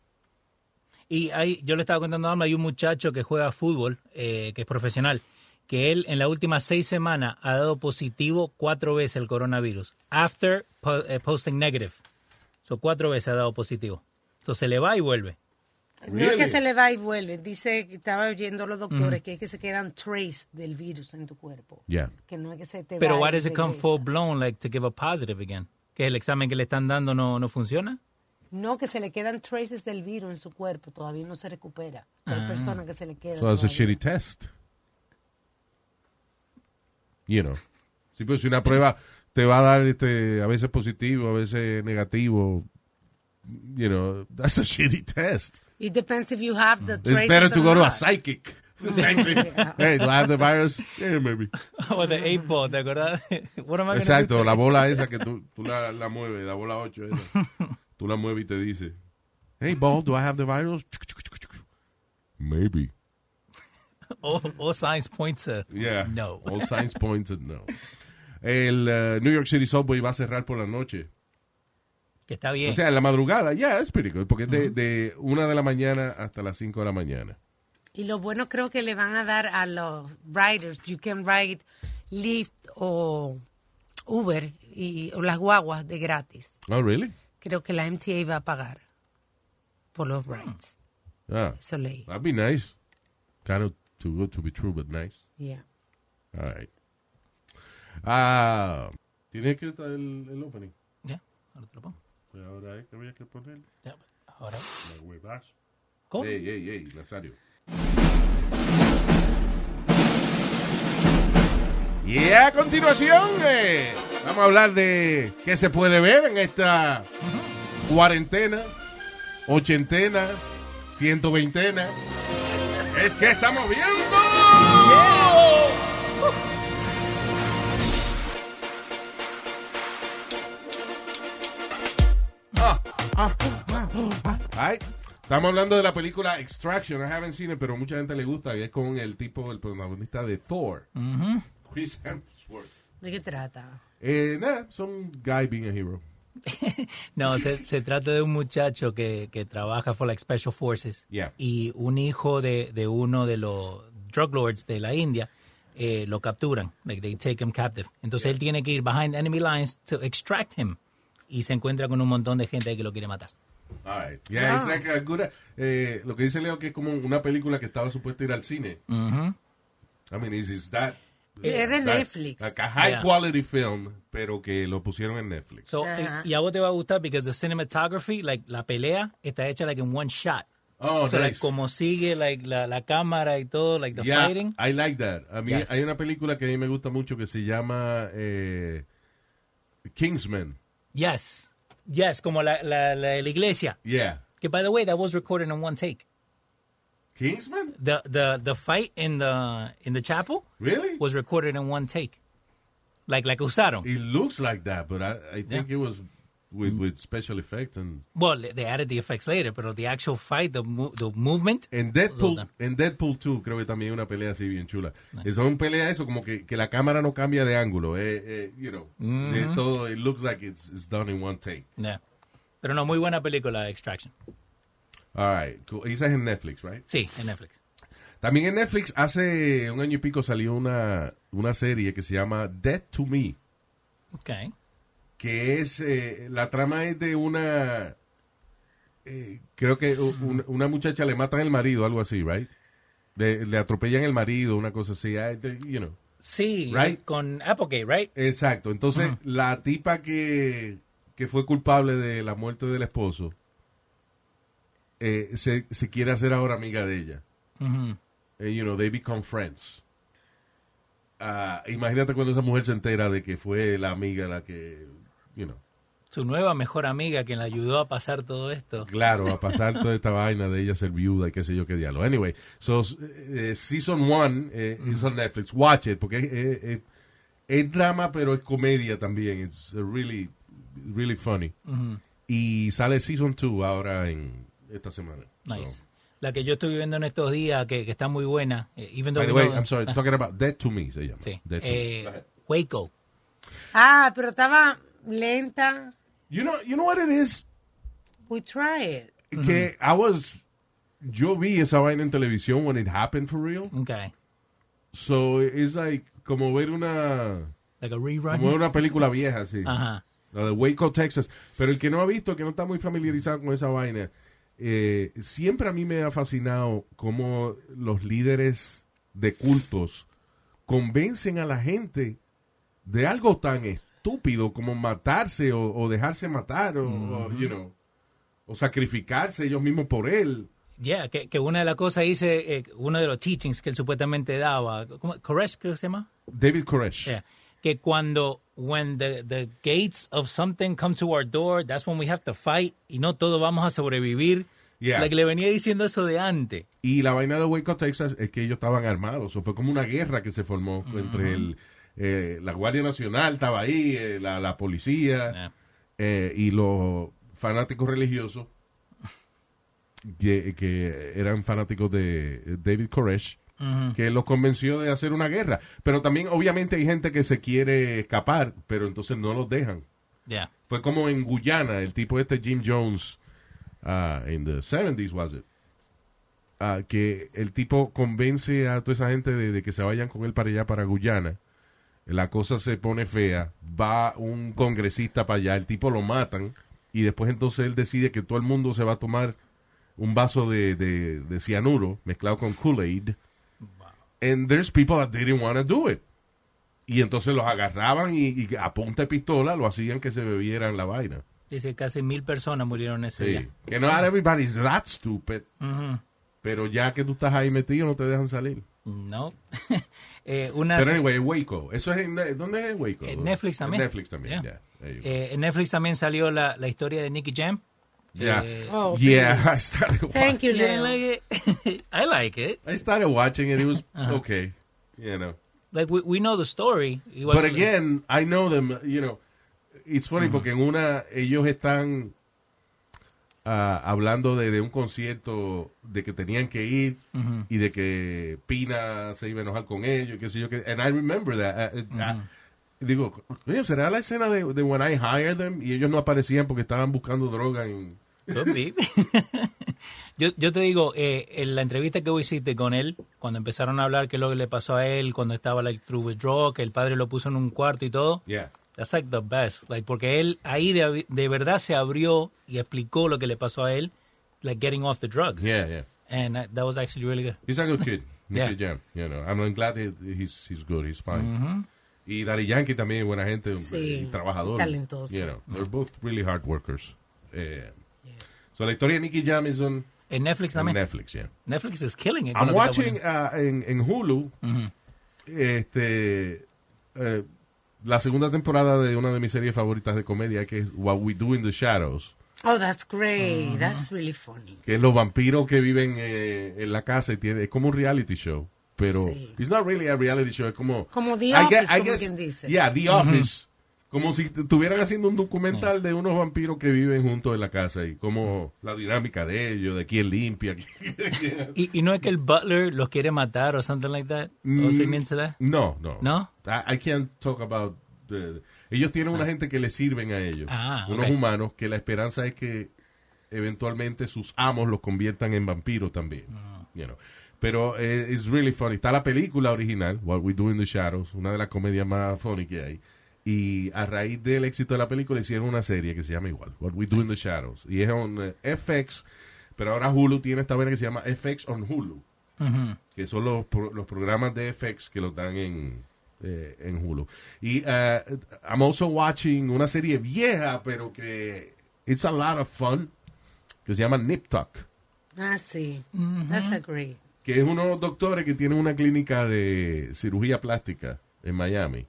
Y hay, yo le estaba contando a Alma, hay un muchacho que juega fútbol, eh, que es profesional, que él en las últimas seis semanas ha dado positivo cuatro veces el coronavirus. After po- eh, posting negative. So, cuatro veces ha dado positivo. Entonces se le va y vuelve. No es que se le va y vuelve. Dice que estaba oyendo a los doctores que es que se quedan trace del virus en tu cuerpo. Ya. Que no es que se te Pero why does it come full blown like to give a positive again? Que el examen que le están dando no, no funciona. No, que se le quedan traces del virus en su cuerpo. Todavía no se recupera. Hay Ah. personas que se le quedan. So that's a shitty test. You know. Sí, pues si una prueba te va a dar este, a veces positivo, a veces negativo, you know, that's a shitty test. It depends if you have the It's better to go to a psychic. Thing. hey, do I have the virus? Yeah, maybe. O the eight ball, ¿te acuerdas? What am I Exacto, la bola esa que tú, tú la, la mueves, la bola 8 esa. Tú la mueves y te dice, hey, ball, do I have the virus? Maybe. All, all signs point to Yeah. no. All signs pointed no. El uh, New York City Subway va a cerrar por la noche. Que está bien. O sea, en la madrugada, ya, es pretty good, porque es de, de una de la mañana hasta las 5 de la mañana. Y lo bueno creo que le van a dar a los riders, you can ride Lyft o Uber y o las guaguas de gratis. Oh, really? Creo que la MTA va a pagar por los rides. Ah, Eso leí. that'd be nice. Kind of too good to be true, but nice. Yeah. All right. Ah, ¿tiene que estar el, el opening? Ya, ahora te lo pongo. Pues ahora es que había que poner Ya, ahora. la huevazo. ¿Cómo? Ey, ey, ey, Nazario. Y a continuación, eh, vamos a hablar de qué se puede ver en esta cuarentena, ochentena, ciento veintena. Es que estamos viendo. Ay, Estamos hablando de la película Extraction. I haven't seen it, pero mucha gente le gusta. Y es con el tipo, el protagonista de Thor, Ujú. Chris Hemsworth. ¿De qué trata? Eh, nada, son guy being a hero. No, se, se trata de un muchacho que, que trabaja for like Special Forces Yeah. y un hijo de, de uno de los drug lords de la India eh, lo capturan, like they take him captive. Entonces él tiene que ir behind enemy lines to extract him y se encuentra con un montón de gente que lo quiere matar. Right. Yeah, it's like a good- eh, lo que dice Leo que es como una película que estaba supuesta ir al cine. I mean, is, is that... Es de that- Netflix. Like a high Yeah. quality film, pero que lo pusieron en Netflix. So, y, y a vos te va a gustar porque the cinematography, like la pelea está hecha like in one shot. oh, So, like, nice. como sigue like la, la cámara y todo, like the Yeah, fighting. I like that. A mí Yes. hay una película que a mí me gusta mucho que se llama eh, Kingsman. Yes. Yes, como la, la, la, la iglesia. Yeah. Que by the way, that was recorded in one take. Kingsman? The the the fight in the in the chapel Really? was recorded in one take. Like like usaron. It looks like that, but I, I think Yeah. it was with, with special effects and Well, they added the effects later, but the actual fight, the mo- the movement. en Deadpool, en Deadpool 2 creo que también hay una pelea así bien chula. Es una pelea eso como que, que la cámara no cambia de ángulo, eh, eh, you know, de todo it looks like it's, it's done in one take. Yeah. Pero no, muy buena película, Extraction. All right, cool. esa es en Netflix, right? Sí, en Netflix. También en Netflix hace un año y pico salió una, una serie que se llama Dead to Me, Ok. Que es, eh, la trama es de una, eh, creo que una muchacha le matan el marido, algo así, right? Le, le atropellan el marido, una cosa así, you know. Sí, Right. con Applegate, right? Exacto. Entonces, la tipa que, que fue culpable de la muerte del esposo eh, se, se quiere hacer ahora amiga de ella. Eh, you know, they become friends. Ah, imagínate cuando esa mujer se entera de que fue la amiga la que, you know, Su nueva mejor amiga quien la ayudó a pasar todo esto. claro, a pasar toda esta vaina de ella ser viuda y qué sé yo qué diálogo. Anyway, so, eh, season one eh, is on Netflix. Watch it, porque es, es- es- drama, pero es comedia también. It's really, really funny. Y sale season two ahora en esta semana. Nice. So, La que yo estoy viendo en estos días, que, que está muy buena. eh, even though by the way, I'm sorry, talking about Dead to Me se llama. sí. Dead to Me. Eh. Waco. Ah, pero estaba lenta. You know, you know what it is? We try it. Que I was, yo vi esa vaina en televisión when it happened for real. Okay. So it's like como ver una, Like a rerun. como ver una película vieja, sí. Ajá. La de Waco, Texas. Pero el que no ha visto, el que no está muy familiarizado con esa vaina, eh, siempre a mí me ha fascinado cómo los líderes de cultos convencen a la gente de algo tan estúpido como matarse o, o dejarse matar o, o, you know, o sacrificarse ellos mismos por él. Yeah, que, que una de las cosas dice, eh, uno de los teachings que él supuestamente daba, ¿cómo? Koresh creo que se llama? David Koresh. Yeah. Que cuando, when the, the gates of something come to our door, that's when we have to fight y no todos vamos a sobrevivir. Yeah. Like le venía diciendo eso de antes. Y la vaina de Waco, Texas, es que ellos estaban armados. O fue como una guerra que se formó entre el, eh, la Guardia Nacional, estaba ahí, eh, la, la policía Yeah. eh, y los fanáticos religiosos que, que eran fanáticos de David Koresh, que los convenció de hacer una guerra. Pero también, obviamente, hay gente que se quiere escapar, pero entonces no los dejan. Yeah. Fue como en Guyana, el tipo este Jim Jones, ah, en the 70s, was it? Ah, que el tipo convence a toda esa gente de, de que se vayan con él para allá, para Guyana. La cosa se pone fea. Va un congresista para allá, el tipo lo matan. Y después entonces él decide que todo el mundo se va a tomar un vaso de, de, de cianuro mezclado con Kool-Aid. And there's people that didn't want to do it. Y entonces los agarraban y, y a punta de pistola lo hacían que se bebieran la vaina. Dice que casi mil personas murieron ese Sí. día. Que no everybody's that stupid. Pero ya que tú estás ahí metido, no te dejan salir. No. Eh, una, Pero anyway, Waco. ¿Eso es en, ¿Dónde es Waco? En Netflix también. En Netflix también, Yeah. yeah. Eh, en Netflix también salió la, la historia de Nicky Jam. Yeah. Eh, Oh, yeah, please. I started, Thank you, Leo. like it? I like it. I started watching it. It was Uh-huh. okay. You know. Like we, we know the story. Igual But again, I know them, you know. It's funny porque en una, ellos están ah, hablando de, de un concierto de que tenían que ir y de que Pina se iba a enojar con ellos, qué sé yo, que, and I remember that. Uh, uh, uh, digo, oye, ¿será la escena de, de When I Hired Them? Y ellos no aparecían porque estaban buscando droga en... Yo, yo te digo, eh, en la entrevista que vos hiciste con él, cuando empezaron a hablar qué es lo que le pasó a él, cuando estaba like through withdrawal, que el padre lo puso en un cuarto y todo, Yeah. That's like the best. Like, porque él ahí de, de verdad se abrió y explicó lo que le pasó a él, like getting off the drugs. Yeah, yeah. And that was actually really good. He's a good kid. Yeah. Jam, you know. I'm glad he- he's, he's good, he's fine. Y Daddy Yankee también, buena gente, Sí, y trabajador. talentoso. You know, they're both really hard workers. Eh, So la historia de Nicky Jam is on En Netflix también. Netflix, yeah. Netflix is killing it. I'm watching uh, en, en Hulu este eh, la segunda temporada de una de mis series favoritas de comedia que es What We Do in the Shadows. Oh, that's great. That's really funny. que es los vampiros que viven eh, en la casa y tiene, es como un reality show, pero Sí. it's not really a reality show, es como Como The I Office, guess- I como guess- quien dice. Yeah, The Office. Como si estuvieran haciendo un documental de unos vampiros que viven juntos en la casa y como la dinámica de ellos, de quién limpia. Y, y no es que el butler los quiere matar o something like that. ¿O soy into that? No, no. ¿No? I, I can't talk about the- ellos tienen una gente que les sirven a ellos, Ah, unos humanos que la esperanza es que eventualmente sus amos los conviertan en vampiros también. Ah. you know. Pero eh, it's really funny. Está la película original, What We Do in the Shadows, una de las comedias más funny que hay. Y a raíz del éxito de la película hicieron una serie que se llama igual, What We Do in the Shadows. Y es on eh, FX, pero ahora Hulu tiene esta vaina que se llama FX on Hulu, que son los, pro- los programas de FX que los dan en, eh, en Hulu. Y eh, I'm also watching una serie vieja, pero que it's a lot of fun, que se llama Nip Tuck. Ah, sí. That's a great. que es unos doctores que tienen una clínica de cirugía plástica en Miami.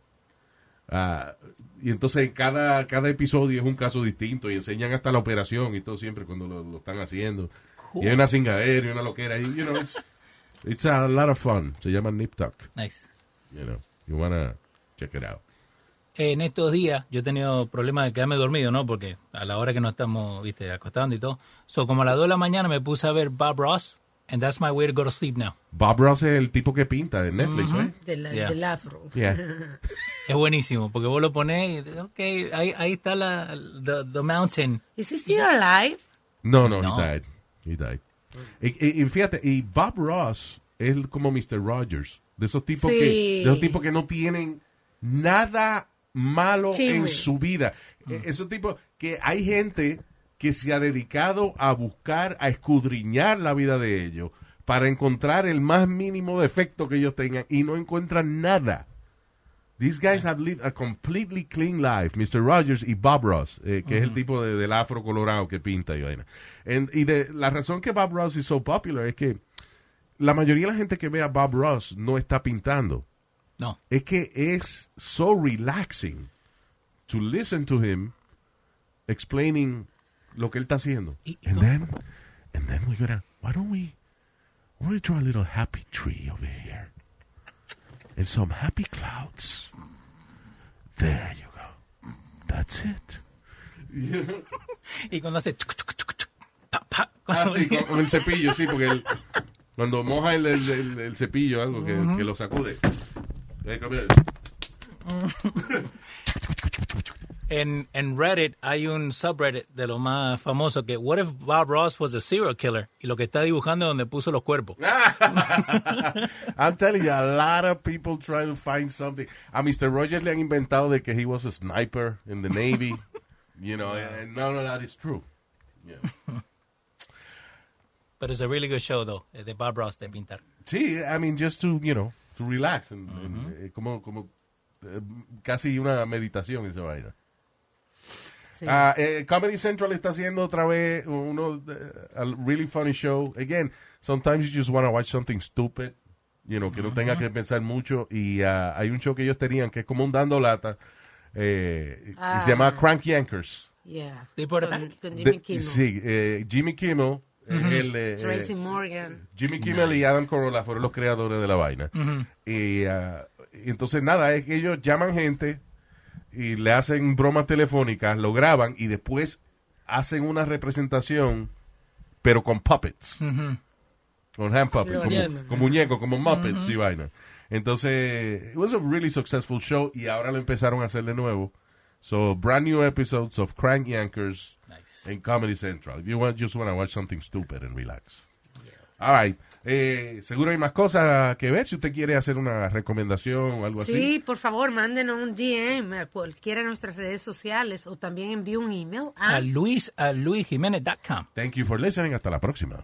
Ah, y entonces cada, cada episodio es un caso distinto y enseñan hasta la operación y todo siempre cuando lo, lo están haciendo. Y hay una cingadera y una loquera. Y, you know, it's, it's a lot of fun. Se llama Nip Tuck. Nice. You know, you wanna check it out. En estos días yo he tenido problemas de quedarme dormido, ¿no? Porque a la hora que nos estamos, viste, acostando y todo. So, como a las 2 de la mañana me puse a ver Bob Ross, and that's my way to go to sleep now. Bob Ross es el tipo que pinta de Netflix, right? Del, Yeah. del afro. Yeah. Es buenísimo, porque vos lo ponés y, ok, ahí, ahí está la, the, the mountain. Is he still alive? No, no, No. he died. He died. Y, y- y fíjate, y Bob Ross es como Mr. Rogers. De esos tipos Sí. que de esos tipos que no tienen nada malo Chisme. en su vida. Eh, Esos tipos que hay gente que se ha dedicado a buscar, a escudriñar la vida de ellos para encontrar el más mínimo defecto que ellos tengan y no encuentran nada. These guys have lived a completely clean life. Mr. Rogers y Bob Ross, eh, que es el tipo de- del afro colorado que pinta y vaina. And- y de, la razón que Bob Ross es so popular es que la mayoría de la gente que ve a Bob Ross no está pintando. No. Es que es so relaxing to listen to him explaining lo que él está haciendo. Y- y and then, and then we're gonna, why don't we, why don't we draw a little happy tree over here? And some happy clouds. There you go. That's it. Y cuando hace... chuc, chuc, chuc, pa, pa, Ah, cuando- sí, con, con el cepillo, sí, porque el- cuando moja el, el- el- el cepillo, algo que, que lo sacude. En, en Reddit hay un subreddit de lo más famoso que What if Bob Ross was a serial killer? Y lo que está dibujando es donde puso los cuerpos. I'm telling you, a lot of people try to find something. A Mr. Rogers le han inventado de que he was a sniper in the Navy. you know, and none of that is true. Yeah. But it's a really good show, though, eh, de Bob Ross de pintar. Sí, I mean, just to, you know, to relax. and- and, eh, como, como eh, casi una meditación esa vaina. Sí. Ah, eh, Comedy Central está haciendo otra vez uno, eh, a really funny show. Again, sometimes you just want to watch something stupid, you know, que no tenga que pensar mucho. Y ah, hay un show que ellos tenían que es como un dando lata, eh, y se llama Crank Yankers. Yeah. They brought it Con, Jimmy Kimmel. Sí, eh, Jimmy Kimmel, es el, eh, Tracy eh, Morgan. Jimmy Kimmel y Adam Carolla fueron los creadores de la vaina. y, ah, y entonces nada, es que ellos llaman gente y le hacen bromas telefónicas, lo graban y después hacen una representación, pero con puppets. Con hand puppets, como, con muñecos, como muppets y vaina. Entonces, it was a really successful show y ahora lo empezaron a hacer de nuevo. So, brand new episodes of Crank Yankers Nice. en Comedy Central. If you want, just want to watch something stupid and relax. All right. Eh, seguro hay más cosas que ver si usted quiere hacer una recomendación o algo Sí, así. por favor, mándenos un DM a cualquiera de nuestras redes sociales o también envíe un email a A Luis, a luisjiménez.com. Thank you for listening. Hasta la próxima.